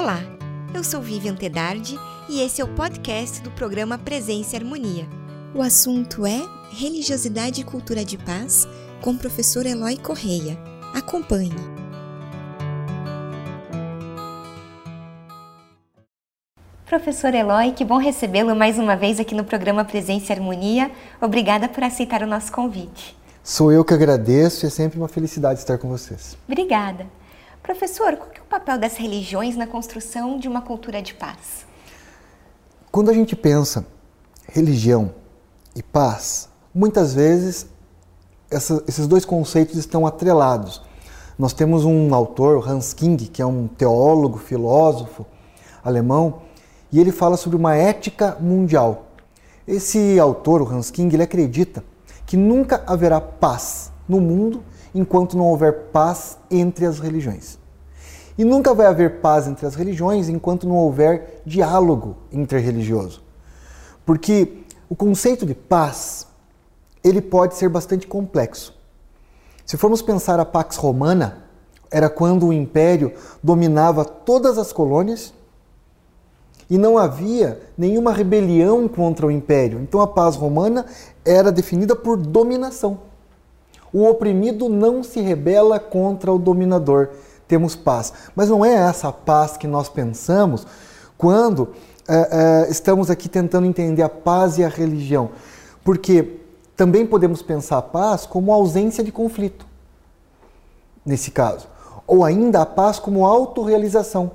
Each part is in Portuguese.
Olá, eu sou Vivian Tedardi e esse é o podcast do programa Presença e Harmonia. O assunto é Religiosidade e Cultura de Paz com o professor Eloy Correia. Acompanhe. Professor Eloy, que bom recebê-lo mais uma vez aqui no programa Presença e Harmonia. Obrigada por aceitar o nosso convite. Sou eu que agradeço e é sempre uma felicidade estar com vocês. Obrigada. Professor, qual é o papel das religiões na construção de uma cultura de paz? Quando a gente pensa religião e paz, muitas vezes essa, esses dois conceitos estão atrelados. Nós temos um autor, Hans King, que é um teólogo, filósofo alemão, e ele fala sobre uma ética mundial. Esse autor, o Hans King, ele acredita que nunca haverá paz no mundo enquanto não houver paz entre as religiões. E nunca vai haver paz entre as religiões enquanto não houver diálogo interreligioso. Porque o conceito de paz, ele pode ser bastante complexo. Se formos pensar a Pax Romana, era quando o império dominava todas as colônias e não havia nenhuma rebelião contra o império. Então a paz romana era definida por dominação. O oprimido não se rebela contra o dominador. Temos paz. Mas não é essa paz que nós pensamos quando é, é, estamos aqui tentando entender a paz e a religião. Porque também podemos pensar a paz como ausência de conflito, nesse caso. Ou ainda a paz como autorrealização.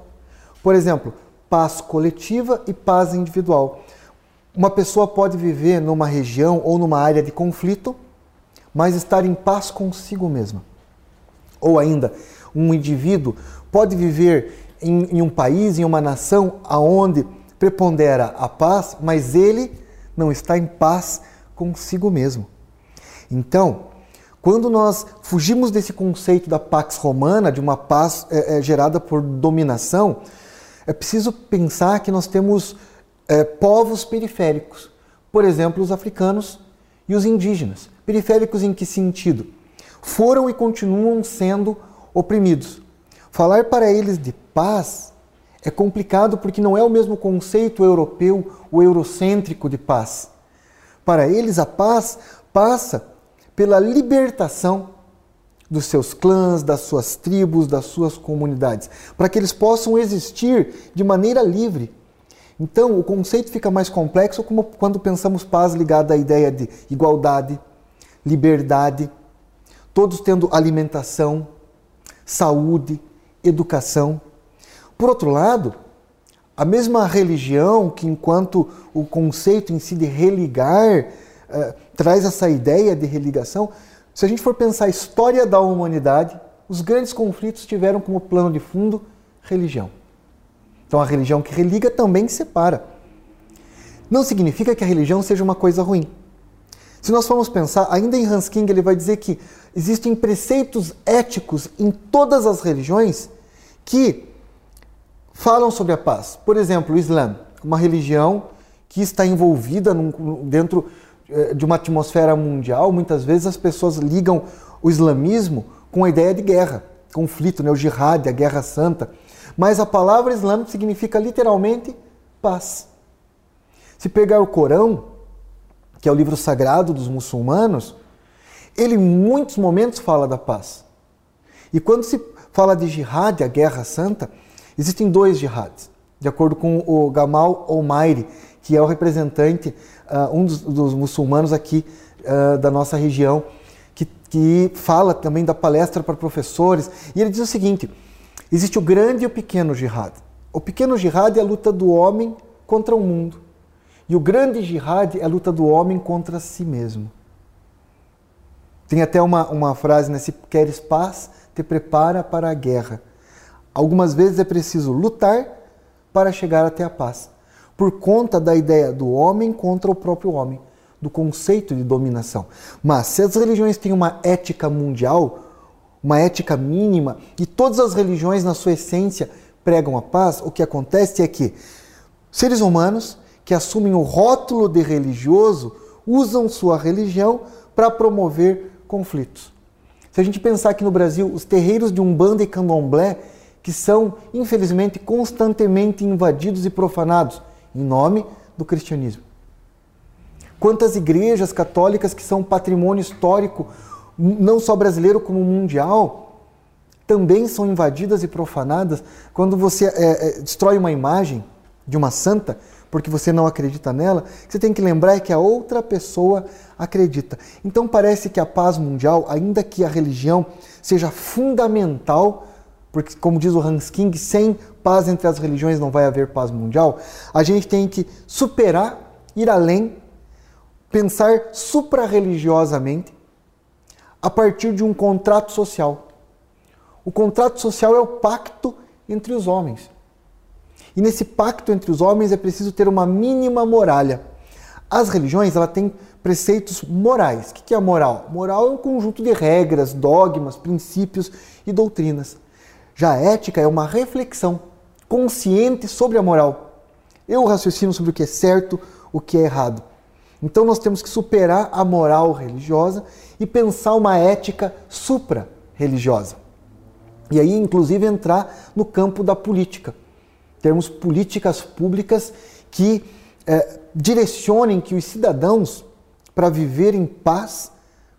Por exemplo, paz coletiva e paz individual. Uma pessoa pode viver numa região ou numa área de conflito, mas estar em paz consigo mesma. Ou ainda, um indivíduo pode viver em, em um país, em uma nação, aonde prepondera a paz, mas ele não está em paz consigo mesmo. Então, quando nós fugimos desse conceito da pax romana, de uma paz é, é, gerada por dominação, é preciso pensar que nós temos é, povos periféricos, por exemplo, os africanos e os indígenas. Periféricos em que sentido? Foram e continuam sendo oprimidos. Falar para eles de paz é complicado porque não é o mesmo conceito europeu, o eurocêntrico de paz. Para eles, a paz passa pela libertação dos seus clãs, das suas tribos, das suas comunidades, para que eles possam existir de maneira livre. Então, o conceito fica mais complexo quando pensamos paz ligada à ideia de igualdade, liberdade, todos tendo alimentação, saúde, educação. Por outro lado, a mesma religião que, enquanto o conceito em si de religar, eh, traz essa ideia de religação, se a gente for pensar a história da humanidade, os grandes conflitos tiveram como plano de fundo religião. Então a religião que religa também separa. Não significa que a religião seja uma coisa ruim. Se nós formos pensar, ainda em Hans King, ele vai dizer que existem preceitos éticos em todas as religiões que falam sobre a paz. Por exemplo, o Islã, uma religião que está envolvida num, dentro eh, de uma atmosfera mundial, muitas vezes as pessoas ligam o islamismo com a ideia de guerra, conflito, né? o jihad, a guerra santa. Mas a palavra islâmico significa literalmente paz. Se pegar o Corão, que é o livro sagrado dos muçulmanos, ele em muitos momentos fala da paz. E quando se fala de jihad, a guerra santa, existem dois jihads, de acordo com o Gamal Omairi, que é o representante, uh, um dos, dos, muçulmanos aqui uh, da nossa região, que, que fala também da palestra para professores. E ele diz o seguinte: existe o grande e o pequeno jihad. O pequeno jihad é a luta do homem contra o mundo. E o grande jihad é a luta do homem contra si mesmo. Tem até uma, uma frase, né? Se queres paz, te prepara para a guerra. Algumas vezes é preciso lutar para chegar até a paz por conta da ideia do homem contra o próprio homem, do conceito de dominação. Mas se as religiões têm uma ética mundial, uma ética mínima, e todas as religiões, na sua essência, pregam a paz, o que acontece é que seres humanos que assumem o rótulo de religioso usam sua religião para promover conflitos. Se a gente pensar que no Brasil os terreiros de Umbanda e Candomblé que são, infelizmente, constantemente invadidos e profanados em nome do cristianismo. Quantas igrejas católicas que são patrimônio histórico, não só brasileiro como mundial, também são invadidas e profanadas quando você é, é, destrói uma imagem de uma santa porque você não acredita nela, você tem que lembrar é que a outra pessoa acredita. Então parece que a paz mundial, ainda que a religião seja fundamental, porque como diz o Hans King, sem paz entre as religiões não vai haver paz mundial, a gente tem que superar, ir além, pensar suprarreligiosamente a partir de um contrato social. O contrato social é o pacto entre os homens. E nesse pacto entre os homens é preciso ter uma mínima moralha. As religiões ela têm preceitos morais. O que é moral? Moral é um conjunto de regras, dogmas, princípios e doutrinas. Já a ética é uma reflexão consciente sobre a moral. Eu raciocino sobre o que é certo, o que é errado. Então nós temos que superar a moral religiosa e pensar uma ética supra-religiosa. E aí, inclusive, entrar no campo da política termos políticas públicas que é, direcionem que os cidadãos, para viver em paz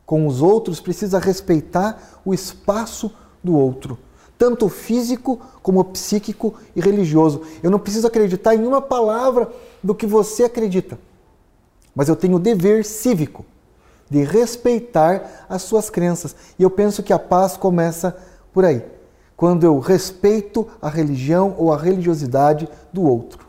com os outros, precisa respeitar o espaço do outro, tanto físico como psíquico e religioso. Eu não preciso acreditar em uma palavra do que você acredita, mas eu tenho o dever cívico de respeitar as suas crenças. E eu penso que a paz começa por aí quando eu respeito a religião ou a religiosidade do outro.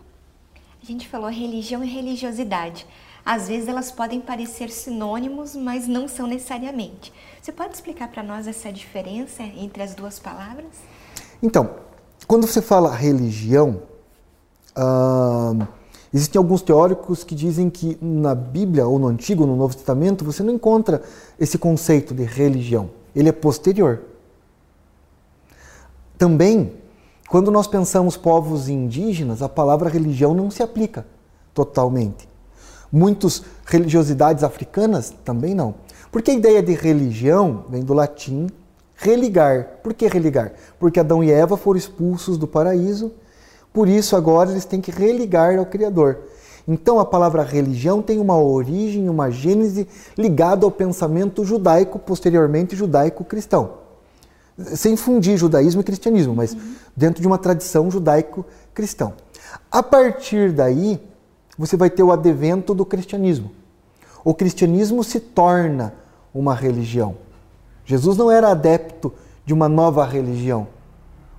A gente falou religião e religiosidade. Às vezes elas podem parecer sinônimos, mas não são necessariamente. Você pode explicar para nós essa diferença entre as duas palavras? Então, quando você fala religião, uh, existem alguns teóricos que dizem que na Bíblia, ou no Antigo ou no Novo Testamento, você não encontra esse conceito de religião. Ele é posterior. Também, quando nós pensamos povos indígenas, a palavra religião não se aplica totalmente. Muitas religiosidades africanas também não. Porque a ideia de religião vem do latim religar. Por que religar? Porque Adão e Eva foram expulsos do paraíso, por isso agora eles têm que religar ao Criador. Então a palavra religião tem uma origem, uma gênese ligada ao pensamento judaico, posteriormente judaico-cristão sem fundir judaísmo e cristianismo, mas uhum. dentro de uma tradição judaico-cristã. A partir daí, você vai ter o advento do cristianismo. O cristianismo se torna uma religião. Jesus não era adepto de uma nova religião.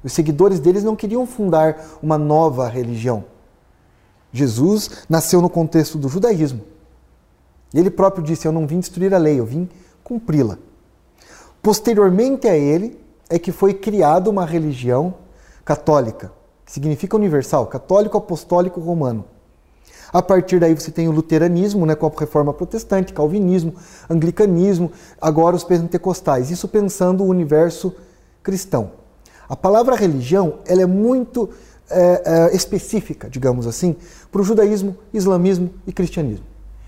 Os seguidores deles não queriam fundar uma nova religião. Jesus nasceu no contexto do judaísmo. Ele próprio disse: Eu não vim destruir a lei, eu vim cumpri-la. Posteriormente a ele, é que foi criada uma religião católica, que significa universal, católico, apostólico, romano. A partir daí você tem o luteranismo, né, com a reforma protestante, calvinismo, anglicanismo, agora os pentecostais. Isso pensando o universo cristão. A palavra religião ela é muito é, é, específica, digamos assim, para o judaísmo, islamismo e cristianismo,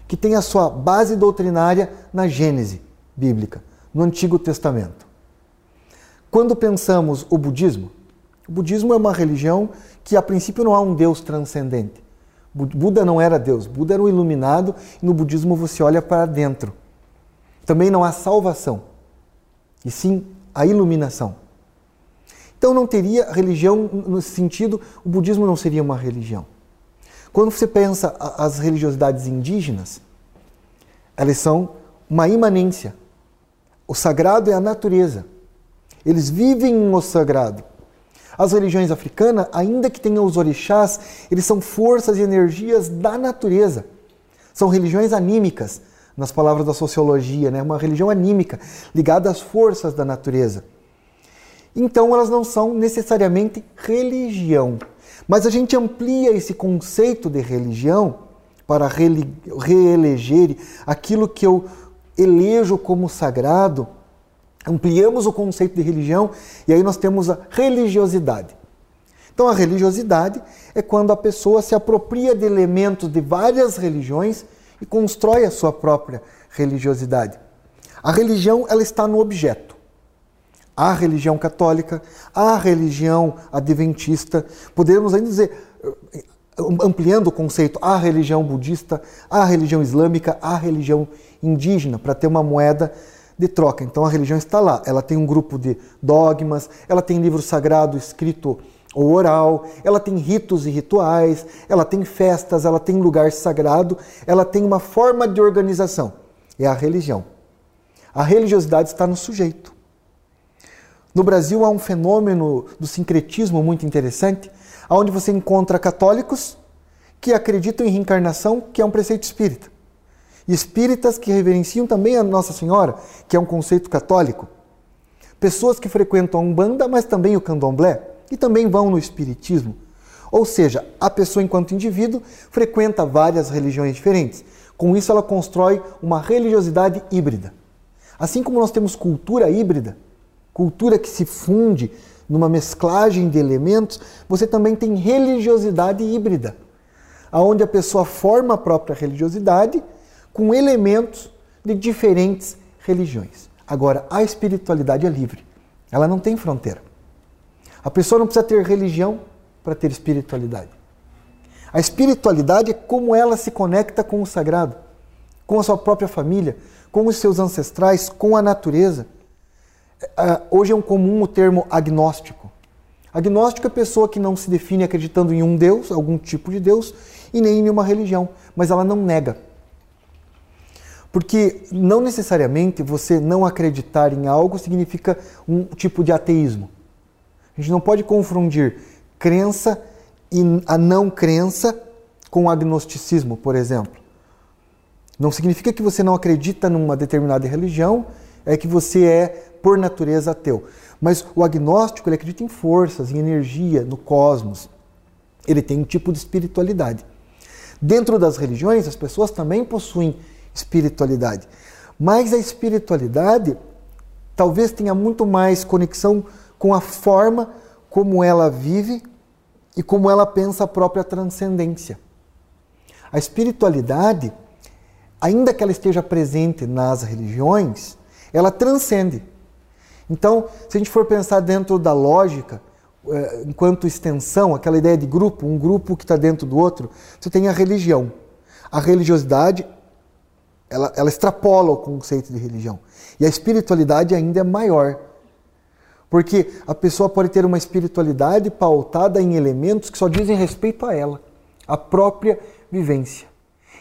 que tem a sua base doutrinária na Gênese bíblica, no Antigo Testamento. Quando pensamos o budismo, o budismo é uma religião que a princípio não há um Deus transcendente. Buda não era Deus, Buda era o iluminado e no budismo você olha para dentro. Também não há salvação, e sim a iluminação. Então não teria religião nesse sentido, o budismo não seria uma religião. Quando você pensa as religiosidades indígenas, elas são uma imanência. O sagrado é a natureza. Eles vivem no sagrado. As religiões africanas, ainda que tenham os orixás, eles são forças e energias da natureza. São religiões anímicas, nas palavras da sociologia, né? uma religião anímica, ligada às forças da natureza. Então elas não são necessariamente religião. Mas a gente amplia esse conceito de religião para reeleger aquilo que eu elejo como sagrado ampliamos o conceito de religião e aí nós temos a religiosidade. Então, a religiosidade é quando a pessoa se apropria de elementos de várias religiões e constrói a sua própria religiosidade. A religião ela está no objeto. A religião católica, a religião adventista, poderíamos ainda dizer, ampliando o conceito, a religião budista, a religião islâmica, a religião indígena, para ter uma moeda de troca. Então a religião está lá, ela tem um grupo de dogmas, ela tem livro sagrado escrito ou oral, ela tem ritos e rituais, ela tem festas, ela tem lugar sagrado, ela tem uma forma de organização. É a religião. A religiosidade está no sujeito. No Brasil há um fenômeno do sincretismo muito interessante, onde você encontra católicos que acreditam em reencarnação, que é um preceito espírita. E espíritas que reverenciam também a Nossa Senhora, que é um conceito católico. Pessoas que frequentam a Umbanda, mas também o Candomblé, e também vão no Espiritismo. Ou seja, a pessoa, enquanto indivíduo, frequenta várias religiões diferentes. Com isso, ela constrói uma religiosidade híbrida. Assim como nós temos cultura híbrida, cultura que se funde numa mesclagem de elementos, você também tem religiosidade híbrida, aonde a pessoa forma a própria religiosidade com elementos de diferentes religiões. Agora, a espiritualidade é livre. Ela não tem fronteira. A pessoa não precisa ter religião para ter espiritualidade. A espiritualidade é como ela se conecta com o sagrado, com a sua própria família, com os seus ancestrais, com a natureza. É, hoje é um comum o termo agnóstico. Agnóstico é pessoa que não se define acreditando em um Deus, algum tipo de Deus, e nem em nenhuma religião, mas ela não nega. Porque não necessariamente você não acreditar em algo significa um tipo de ateísmo. A gente não pode confundir crença e a não crença com agnosticismo, por exemplo. Não significa que você não acredita numa determinada religião, é que você é, por natureza, ateu. Mas o agnóstico ele acredita em forças, em energia, no cosmos. Ele tem um tipo de espiritualidade. Dentro das religiões, as pessoas também possuem espiritualidade. Mas a espiritualidade talvez tenha muito mais conexão com a forma como ela vive e como ela pensa a própria transcendência. A espiritualidade, ainda que ela esteja presente nas religiões, ela transcende. Então, se a gente for pensar dentro da lógica, eh, enquanto extensão, aquela ideia de grupo, um grupo que está dentro do outro, você tem a religião. A religiosidade, ela, ela extrapola o conceito de religião. E a espiritualidade ainda é maior. Porque a pessoa pode ter uma espiritualidade pautada em elementos que só dizem respeito a ela, a própria vivência.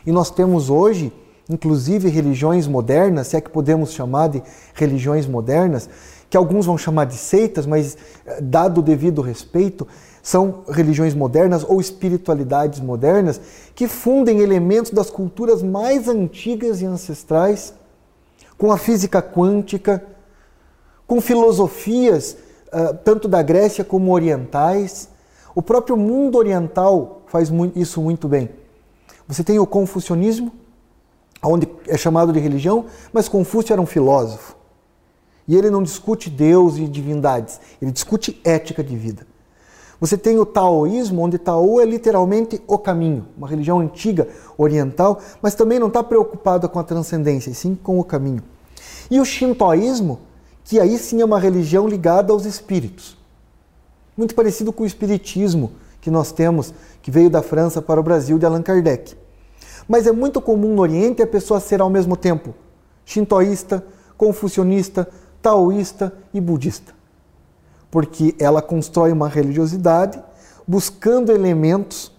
E nós temos hoje, inclusive, religiões modernas, se é que podemos chamar de religiões modernas, que alguns vão chamar de seitas, mas eh, dado o devido respeito, são religiões modernas ou espiritualidades modernas que fundem elementos das culturas mais antigas e ancestrais, com a física quântica, com filosofias uh, tanto da Grécia como orientais. O próprio mundo oriental faz isso muito bem. Você tem o confucionismo, onde é chamado de religião, mas Confúcio era um filósofo. E ele não discute Deus e divindades, ele discute ética de vida. Você tem o taoísmo, onde Tao é literalmente o caminho, uma religião antiga oriental, mas também não está preocupada com a transcendência, e sim com o caminho. E o shintoísmo, que aí sim é uma religião ligada aos espíritos. Muito parecido com o espiritismo que nós temos, que veio da França para o Brasil de Allan Kardec. Mas é muito comum no Oriente a pessoa ser ao mesmo tempo shintoísta, confucionista, taoísta e budista. Porque ela constrói uma religiosidade buscando elementos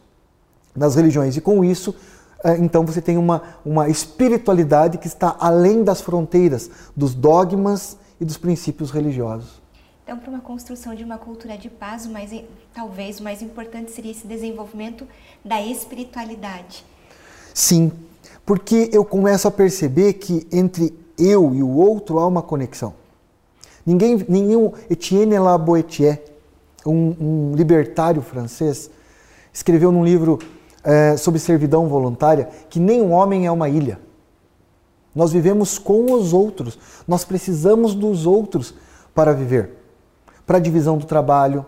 nas religiões e com isso eh, então você tem uma, uma espiritualidade que está além das fronteiras dos dogmas e dos princípios religiosos. Então, para uma construção de uma cultura de paz, o mais, talvez o mais importante seria esse desenvolvimento da espiritualidade. Sim, porque eu começo a perceber que entre eu e o outro há uma conexão. Ninguém, nenhum Etienne Laboetier, um, um libertário francês, escreveu num livro é, sobre servidão voluntária que nem um homem é uma ilha. Nós vivemos com os outros. Nós precisamos dos outros para viver. Para a divisão do trabalho,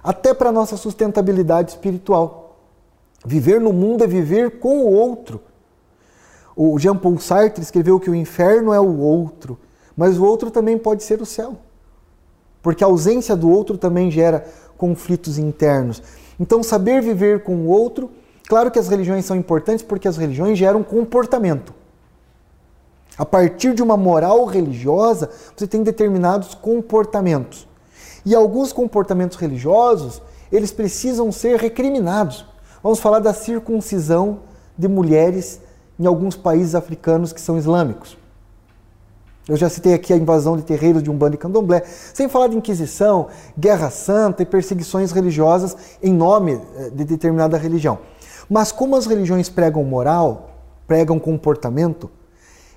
até para a nossa sustentabilidade espiritual. Viver no mundo é viver com o outro. O Jean Paul Sartre escreveu que o inferno é o outro, mas o outro também pode ser o céu. Porque a ausência do outro também gera conflitos internos. Então, saber viver com o outro, claro que as religiões são importantes porque as religiões geram comportamento. A partir de uma moral religiosa, você tem determinados comportamentos. E alguns comportamentos religiosos, eles precisam ser recriminados. Vamos falar da circuncisão de mulheres em alguns países africanos que são islâmicos. Eu já citei aqui a invasão de terreiros de Umbanda e Candomblé, sem falar de Inquisição, Guerra Santa e perseguições religiosas em nome eh, de determinada religião. Mas como as religiões pregam moral, pregam comportamento,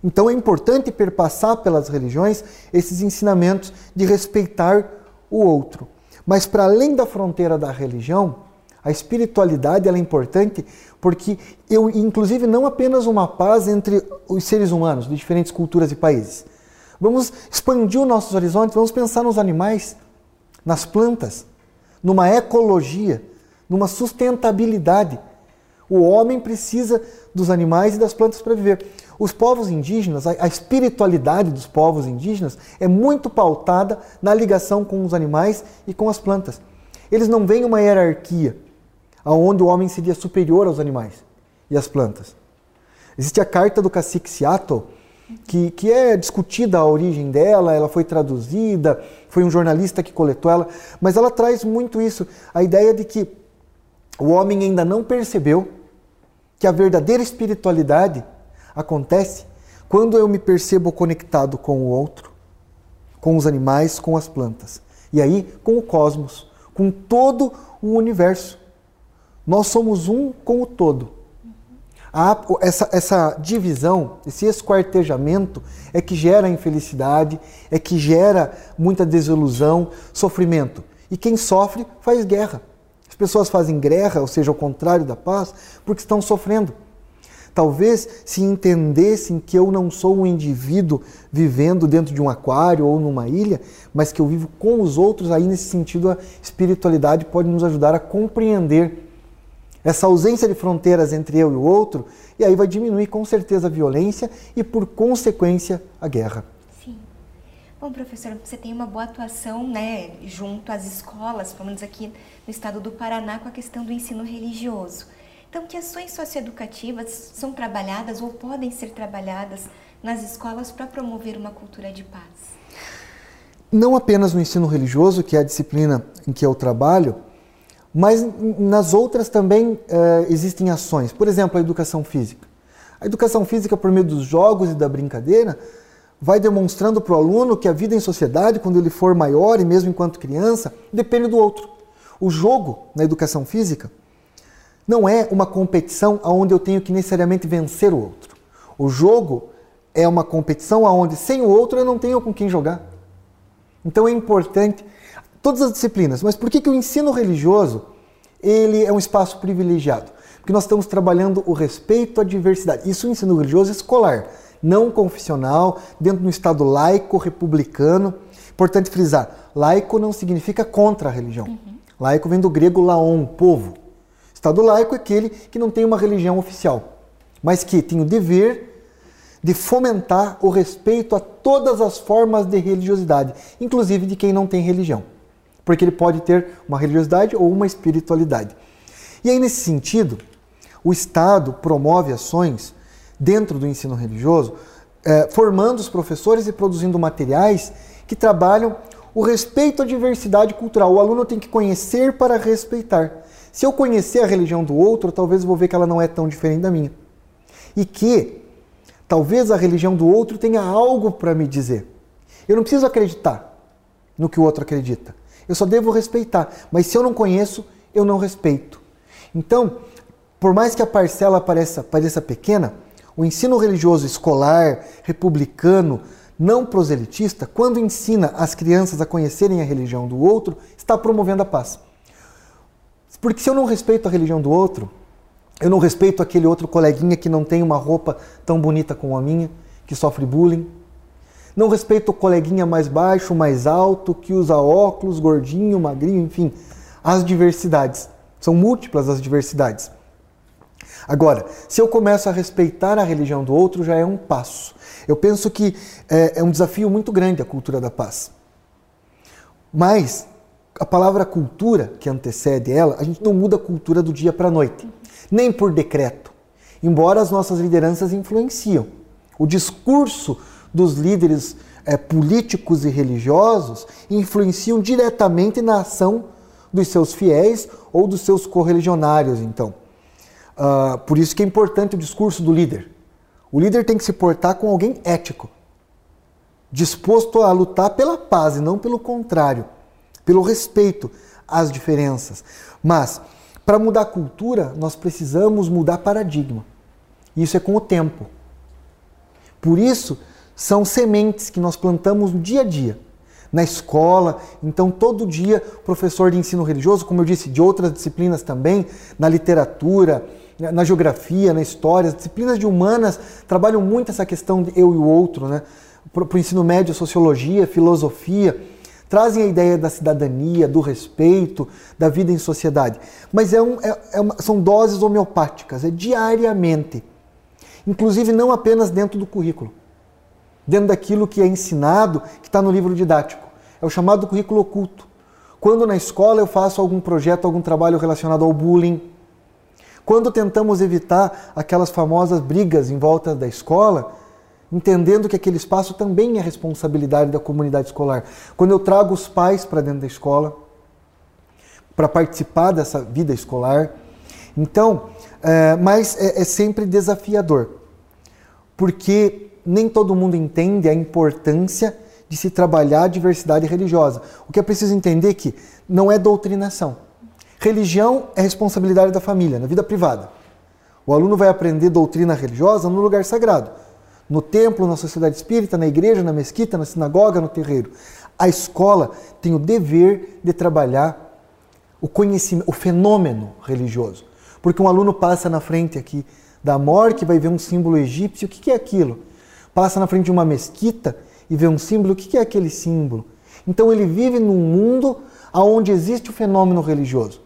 então é importante perpassar pelas religiões esses ensinamentos de respeitar o outro. Mas para além da fronteira da religião, a espiritualidade é importante porque eu, inclusive, não apenas uma paz entre os seres humanos de diferentes culturas e países, Vamos expandir os nossos horizontes, vamos pensar nos animais, nas plantas, numa ecologia, numa sustentabilidade. O homem precisa dos animais e das plantas para viver. Os povos indígenas, a espiritualidade dos povos indígenas é muito pautada na ligação com os animais e com as plantas. Eles não veem uma hierarquia onde o homem seria superior aos animais e às plantas. Existe a carta do cacique Seattle, que, que é discutida a origem dela, ela foi traduzida, foi um jornalista que coletou ela, mas ela traz muito isso, a ideia de que o homem ainda não percebeu que a verdadeira espiritualidade acontece quando eu me percebo conectado com o outro, com os animais, com as plantas, e aí com o cosmos, com todo o universo. Nós somos um com o todo essa, essa divisão, esse esquartejamento é que gera infelicidade, é que gera muita desilusão, sofrimento. E quem sofre faz guerra. As pessoas fazem guerra, ou seja, ao contrário da paz, porque estão sofrendo. Talvez se entendessem que eu não sou um indivíduo vivendo dentro de um aquário ou numa ilha, mas que eu vivo com os outros, aí nesse sentido a espiritualidade pode nos ajudar a compreender essa ausência de fronteiras entre eu e o outro, e aí vai diminuir com certeza a violência e, por consequência, a guerra. Sim. Bom, professor, você tem uma boa atuação né, junto às escolas, pelo menos aqui no estado do Paraná, com a questão do ensino religioso. Então, que ações socioeducativas são trabalhadas ou podem ser trabalhadas nas escolas para promover uma cultura de paz? Não apenas no ensino religioso, que é a disciplina em que eu trabalho, mas nas outras também uh, existem ações. Por exemplo, a educação física. A educação física, por meio dos jogos e da brincadeira, vai demonstrando para o aluno que a vida em sociedade, quando ele for maior e mesmo enquanto criança, depende do outro. O jogo na educação física não é uma competição onde eu tenho que necessariamente vencer o outro. O jogo é uma competição onde sem o outro eu não tenho com quem jogar. Então é importante todas as disciplinas. Mas por que, que o ensino religioso ele é um espaço privilegiado? Porque nós estamos trabalhando o respeito à diversidade. Isso o ensino religioso escolar, não confessional, dentro de um Estado laico, republicano. Importante frisar, laico não significa contra a religião. Uhum. Laico vem do grego laon, povo. Estado laico é aquele que não tem uma religião oficial, mas que tem o dever de fomentar o respeito a todas as formas de religiosidade, inclusive de quem não tem religião porque ele pode ter uma religiosidade ou uma espiritualidade. E aí, nesse sentido, o Estado promove ações dentro do ensino religioso, eh, formando os professores e produzindo materiais que trabalham o respeito à diversidade cultural. O aluno tem que conhecer para respeitar. Se eu conhecer a religião do outro, talvez eu vou ver que ela não é tão diferente da minha. E que talvez a religião do outro tenha algo para me dizer. Eu não preciso acreditar no que o outro acredita. Eu só devo respeitar. Mas se eu não conheço, eu não respeito. Então, por mais que a parcela pareça, pareça pequena, o ensino religioso escolar, republicano, não proselitista, quando ensina as crianças a conhecerem a religião do outro, está promovendo a paz. Porque se eu não respeito a religião do outro, eu não respeito aquele outro coleguinha que não tem uma roupa tão bonita como a minha, que sofre bullying, não respeita o coleguinha mais baixo, mais alto, que usa óculos, gordinho, magrinho, enfim. As diversidades. São múltiplas as diversidades. Agora, se eu começo a respeitar a religião do outro, já é um passo. Eu penso que é, é um desafio muito grande a cultura da paz. Mas a palavra cultura, que antecede ela, a gente não muda a cultura do dia para a noite, nem por decreto, embora as nossas lideranças influenciam. O discurso dos líderes é, políticos e religiosos influenciam diretamente na ação dos seus fiéis ou dos seus correligionários, então. Uh, por isso que é importante o discurso do líder. O líder tem que se portar com alguém ético, disposto a lutar pela paz e não pelo contrário, pelo respeito às diferenças. Mas, para mudar a cultura, nós precisamos mudar paradigma. Isso é com o tempo. Por isso, são sementes que nós plantamos no dia a dia. Na escola, então todo dia, professor de ensino religioso, como eu disse, de outras disciplinas também, na literatura, na geografia, na história, as disciplinas de humanas trabalham muito essa questão de eu e o outro, né? Para o ensino médio, sociologia, filosofia, trazem a ideia da cidadania, do respeito, da vida em sociedade. Mas é um, é, é uma, são doses homeopáticas, é diariamente. Inclusive, não apenas dentro do currículo, dentro daquilo que é ensinado, que está no livro didático. É o chamado currículo oculto. Quando na escola eu faço algum projeto, algum trabalho relacionado ao bullying, quando tentamos evitar aquelas famosas brigas em volta da escola, entendendo que aquele espaço também é responsabilidade da comunidade escolar. Quando eu trago os pais para dentro da escola, para participar dessa vida escolar. Então, é, mas é, é sempre desafiador, porque nem todo mundo entende a importância de se trabalhar a diversidade religiosa. O que é preciso entender é que não é doutrinação. Religião é responsabilidade da família, na vida privada. O aluno vai aprender doutrina religiosa no lugar sagrado, no templo, na sociedade espírita, na igreja, na mesquita, na sinagoga, no terreiro. A escola tem o dever de trabalhar o conhecimento, o fenômeno religioso. Porque um aluno passa na frente aqui da morte, vai ver um símbolo egípcio, o que é aquilo? Passa na frente de uma mesquita e vê um símbolo, o que é aquele símbolo? Então ele vive num mundo onde existe o fenômeno religioso.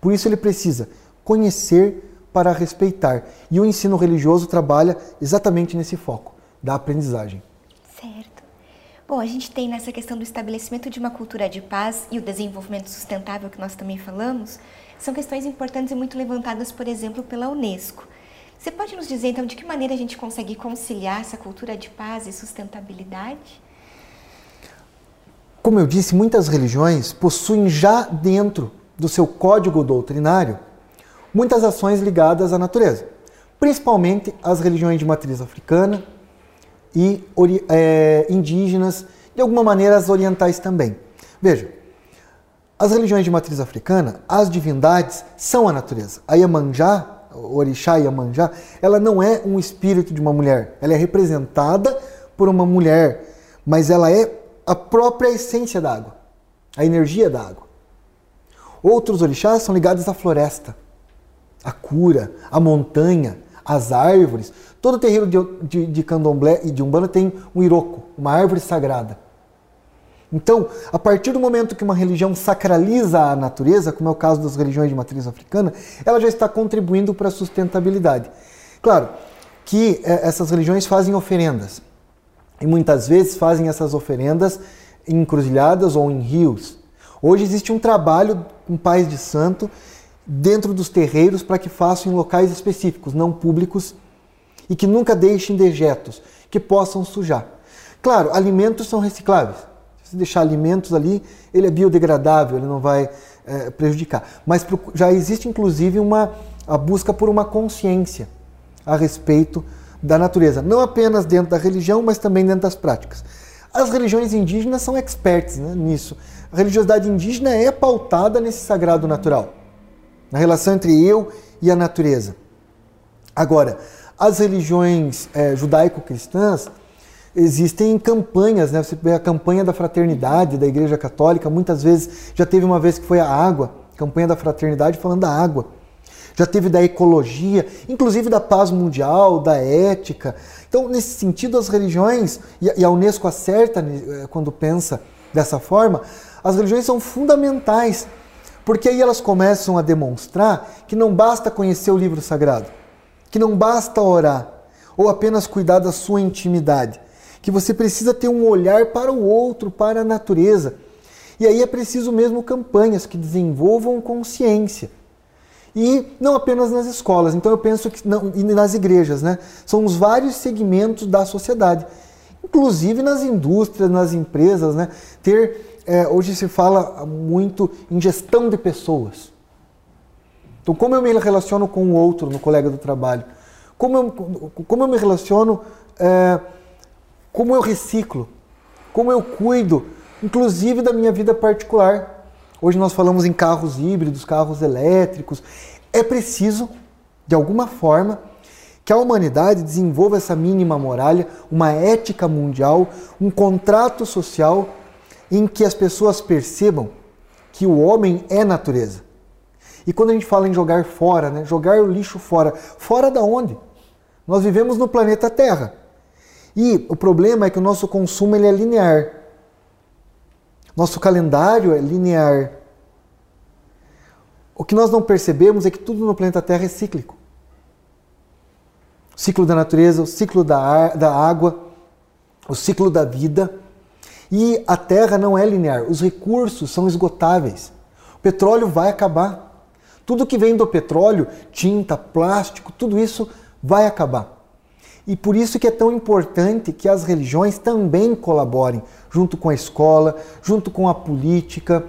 Por isso ele precisa conhecer para respeitar. E o ensino religioso trabalha exatamente nesse foco da aprendizagem. Certo. Bom, a gente tem nessa questão do estabelecimento de uma cultura de paz e o desenvolvimento sustentável que nós também falamos, são questões importantes e muito levantadas, por exemplo, pela Unesco. Você pode nos dizer então de que maneira a gente consegue conciliar essa cultura de paz e sustentabilidade? Como eu disse, muitas religiões possuem já dentro do seu código doutrinário muitas ações ligadas à natureza, principalmente as religiões de matriz africana e é, indígenas, de alguma maneira as orientais também. Veja, as religiões de matriz africana, as divindades são a natureza. A Iemanjá, orixá Iemanjá, ela não é um espírito de uma mulher, ela é representada por uma mulher, mas ela é a própria essência da água, a energia da água. Outros orixás são ligados à floresta, à cura, à montanha, às árvores. Todo terreiro de, de, de candomblé e de umbanda tem um iroco, uma árvore sagrada. Então, a partir do momento que uma religião sacraliza a natureza, como é o caso das religiões de matriz africana, ela já está contribuindo para a sustentabilidade. Claro que é, essas religiões fazem oferendas. E muitas vezes fazem essas oferendas em encruzilhadas ou em rios. Hoje existe um trabalho com pais de santo dentro dos terreiros para que façam em locais específicos, não públicos, e que nunca deixem dejetos que possam sujar. Claro, alimentos são recicláveis. Se deixar alimentos ali, ele é biodegradável, ele não vai é, prejudicar. Mas já existe inclusive uma a busca por uma consciência a respeito da natureza, não apenas dentro da religião, mas também dentro das práticas. As religiões indígenas são experts né, nisso. A religiosidade indígena é pautada nesse sagrado natural, na relação entre eu e a natureza. Agora, as religiões é, judaico-cristãs existem campanhas, né? A campanha da fraternidade da Igreja Católica, muitas vezes já teve uma vez que foi a água, campanha da fraternidade falando da água. Já teve da ecologia, inclusive da paz mundial, da ética. Então, nesse sentido, as religiões, e a Unesco acerta né, quando pensa dessa forma, as religiões são fundamentais, porque aí elas começam a demonstrar que não basta conhecer o livro sagrado, que não basta orar ou apenas cuidar da sua intimidade, que você precisa ter um olhar para o outro, para a natureza. E aí é preciso mesmo campanhas que desenvolvam consciência. E não apenas nas escolas, então eu penso que não, e nas igrejas, né? São os vários segmentos da sociedade, inclusive nas indústrias, nas empresas, né? Ter é, hoje se fala muito em gestão de pessoas. Então, como eu me relaciono com o outro no colega do trabalho? Como eu, como eu me relaciono, é, como eu reciclo? Como eu cuido, inclusive da minha vida particular? Hoje nós falamos em carros híbridos, carros elétricos. É preciso, de alguma forma, que a humanidade desenvolva essa mínima muralha, uma ética mundial, um contrato social em que as pessoas percebam que o homem é natureza. E quando a gente fala em jogar fora, né, jogar o lixo fora, fora da onde? Nós vivemos no planeta Terra. E o problema é que o nosso consumo ele é linear. Nosso calendário é linear. O que nós não percebemos é que tudo no planeta Terra é cíclico. O ciclo da natureza, o ciclo da, ar, da água, o ciclo da vida. E a Terra não é linear, os recursos são esgotáveis. O petróleo vai acabar. Tudo que vem do petróleo, tinta, plástico, tudo isso vai acabar. E por isso que é tão importante que as religiões também colaborem junto com a escola, junto com a política,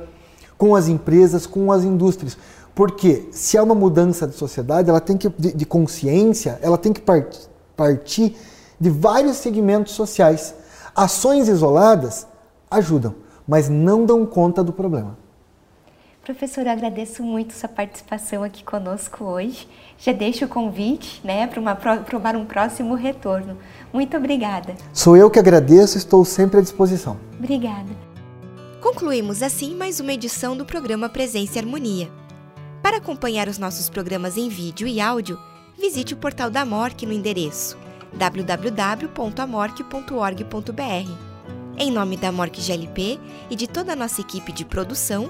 com as empresas, com as indústrias. Porque se há uma mudança de sociedade, ela tem que de, de consciência, ela tem que part, partir de vários segmentos sociais. Ações isoladas ajudam, mas não dão conta do problema. Professor, eu agradeço muito sua participação aqui conosco hoje. Já deixo o convite né, para um próximo retorno. Muito obrigada. Sou eu que agradeço, estou sempre à disposição. Obrigada. Concluímos assim mais uma edição do programa Presença e Harmonia. Para acompanhar os nossos programas em vídeo e áudio, visite o portal da MORC no endereço www.amorque.org.br. Em nome da MORC GLP e de toda a nossa equipe de produção,